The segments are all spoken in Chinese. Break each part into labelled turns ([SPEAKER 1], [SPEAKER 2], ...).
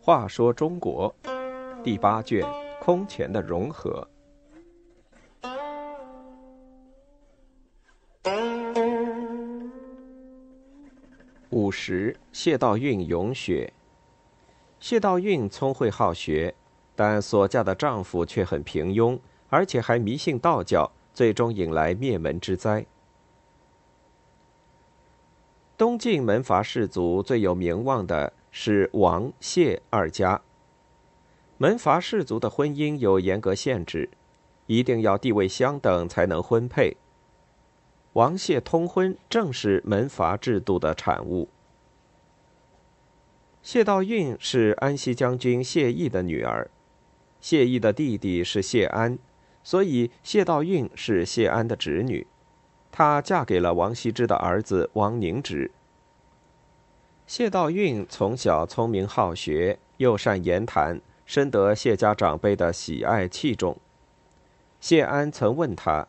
[SPEAKER 1] 话说中国第八卷空前的融合。五十，谢道韫咏雪。谢道韫聪慧好学，但所嫁的丈夫却很平庸，而且还迷信道教，最终引来灭门之灾。东晋门阀士族最有名望的。是王谢二家。门阀士族的婚姻有严格限制，一定要地位相等才能婚配。王谢通婚正是门阀制度的产物。谢道韫是安西将军谢毅的女儿，谢毅的弟弟是谢安，所以谢道韫是谢安的侄女。她嫁给了王羲之的儿子王凝之。谢道韫从小聪明好学，又善言谈，深得谢家长辈的喜爱器重。谢安曾问他，《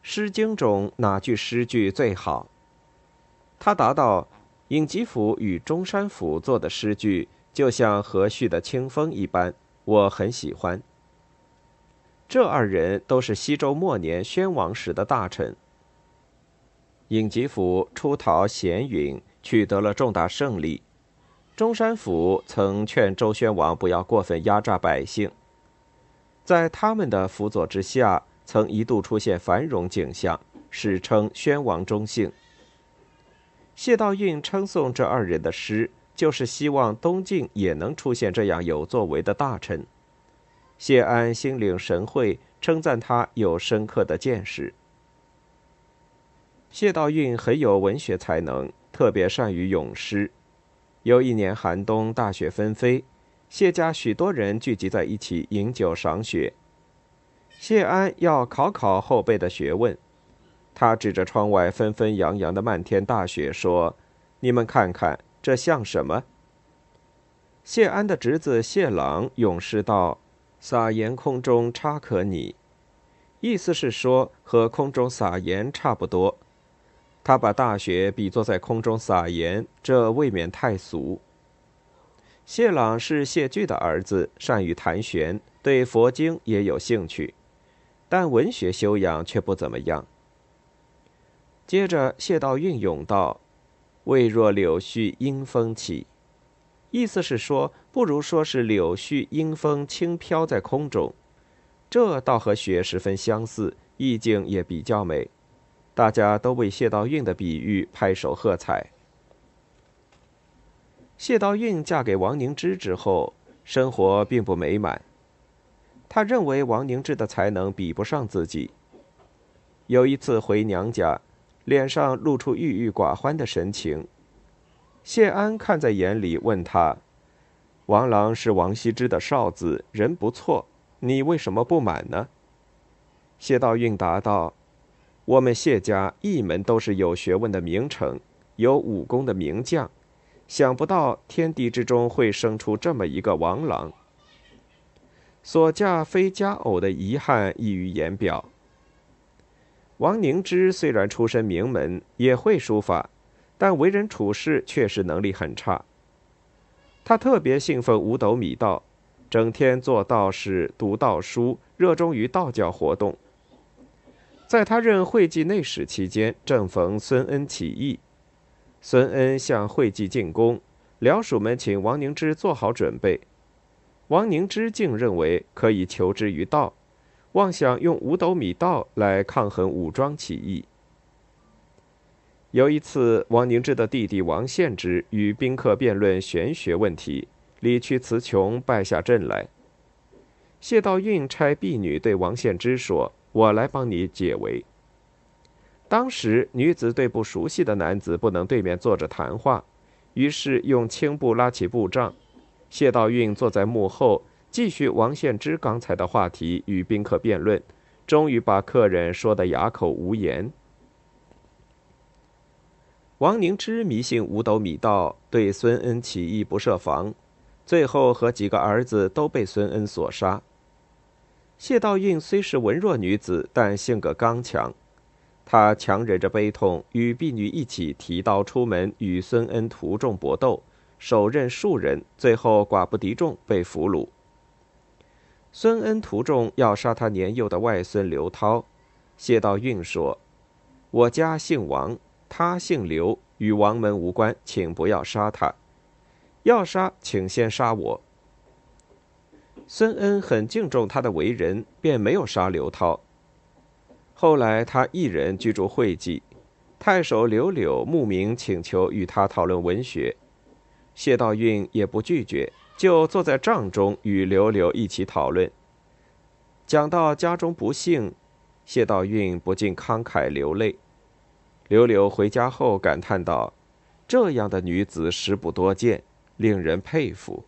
[SPEAKER 1] 诗经》中哪句诗句最好？他答道：“尹吉甫与中山府做的诗句，就像和煦的清风一般，我很喜欢。”这二人都是西周末年宣王时的大臣。尹吉甫出逃咸云。取得了重大胜利，中山府曾劝周宣王不要过分压榨百姓。在他们的辅佐之下，曾一度出现繁荣景象，史称宣王中兴。谢道韫称颂这二人的诗，就是希望东晋也能出现这样有作为的大臣。谢安心领神会，称赞他有深刻的见识。谢道韫很有文学才能。特别善于咏诗。有一年寒冬，大雪纷飞，谢家许多人聚集在一起饮酒赏雪。谢安要考考后辈的学问，他指着窗外纷纷扬扬的漫天大雪说：“你们看看，这像什么？”谢安的侄子谢朗咏诗道：“撒盐空中差可拟。”意思是说和空中撒盐差不多。他把大雪比作在空中撒盐，这未免太俗。谢朗是谢巨的儿子，善于弹弦，对佛经也有兴趣，但文学修养却不怎么样。接着，谢道韫咏道：“未若柳絮因风起。”意思是说，不如说是柳絮因风轻飘在空中，这倒和雪十分相似，意境也比较美。大家都为谢道韫的比喻拍手喝彩。谢道韫嫁给王凝之之后，生活并不美满。他认为王凝之的才能比不上自己。有一次回娘家，脸上露出郁郁寡欢的神情。谢安看在眼里，问他：“王朗是王羲之的少子，人不错，你为什么不满呢？”谢道韫答道。我们谢家一门都是有学问的名臣，有武功的名将，想不到天地之中会生出这么一个王朗。所嫁非佳偶的遗憾溢于言表。王凝之虽然出身名门，也会书法，但为人处事确实能力很差。他特别信奉五斗米道，整天做道士、读道书，热衷于道教活动。在他任会稽内史期间，正逢孙恩起义，孙恩向会稽进攻，僚属们请王凝之做好准备，王凝之竟认为可以求之于道，妄想用五斗米道来抗衡武装起义。有一次，王凝之的弟弟王献之与宾客辩论玄学问题，理屈词穷，败下阵来。谢道韫差婢女对王献之说。我来帮你解围。当时女子对不熟悉的男子不能对面坐着谈话，于是用青布拉起布帐。谢道韫坐在幕后，继续王献之刚才的话题与宾客辩论，终于把客人说得哑口无言。王凝之迷信五斗米道，对孙恩起义不设防，最后和几个儿子都被孙恩所杀。谢道韫虽是文弱女子，但性格刚强。她强忍着悲痛，与婢女一起提刀出门，与孙恩徒众搏斗，手刃数人，最后寡不敌众，被俘虏。孙恩徒众要杀他年幼的外孙刘涛，谢道韫说：“我家姓王，他姓刘，与王门无关，请不要杀他。要杀，请先杀我。”孙恩很敬重他的为人，便没有杀刘涛。后来，他一人居住会稽，太守刘柳慕名请求与他讨论文学，谢道韫也不拒绝，就坐在帐中与刘柳一起讨论。讲到家中不幸，谢道韫不禁慷慨流泪。柳柳回家后感叹道：“这样的女子实不多见，令人佩服。”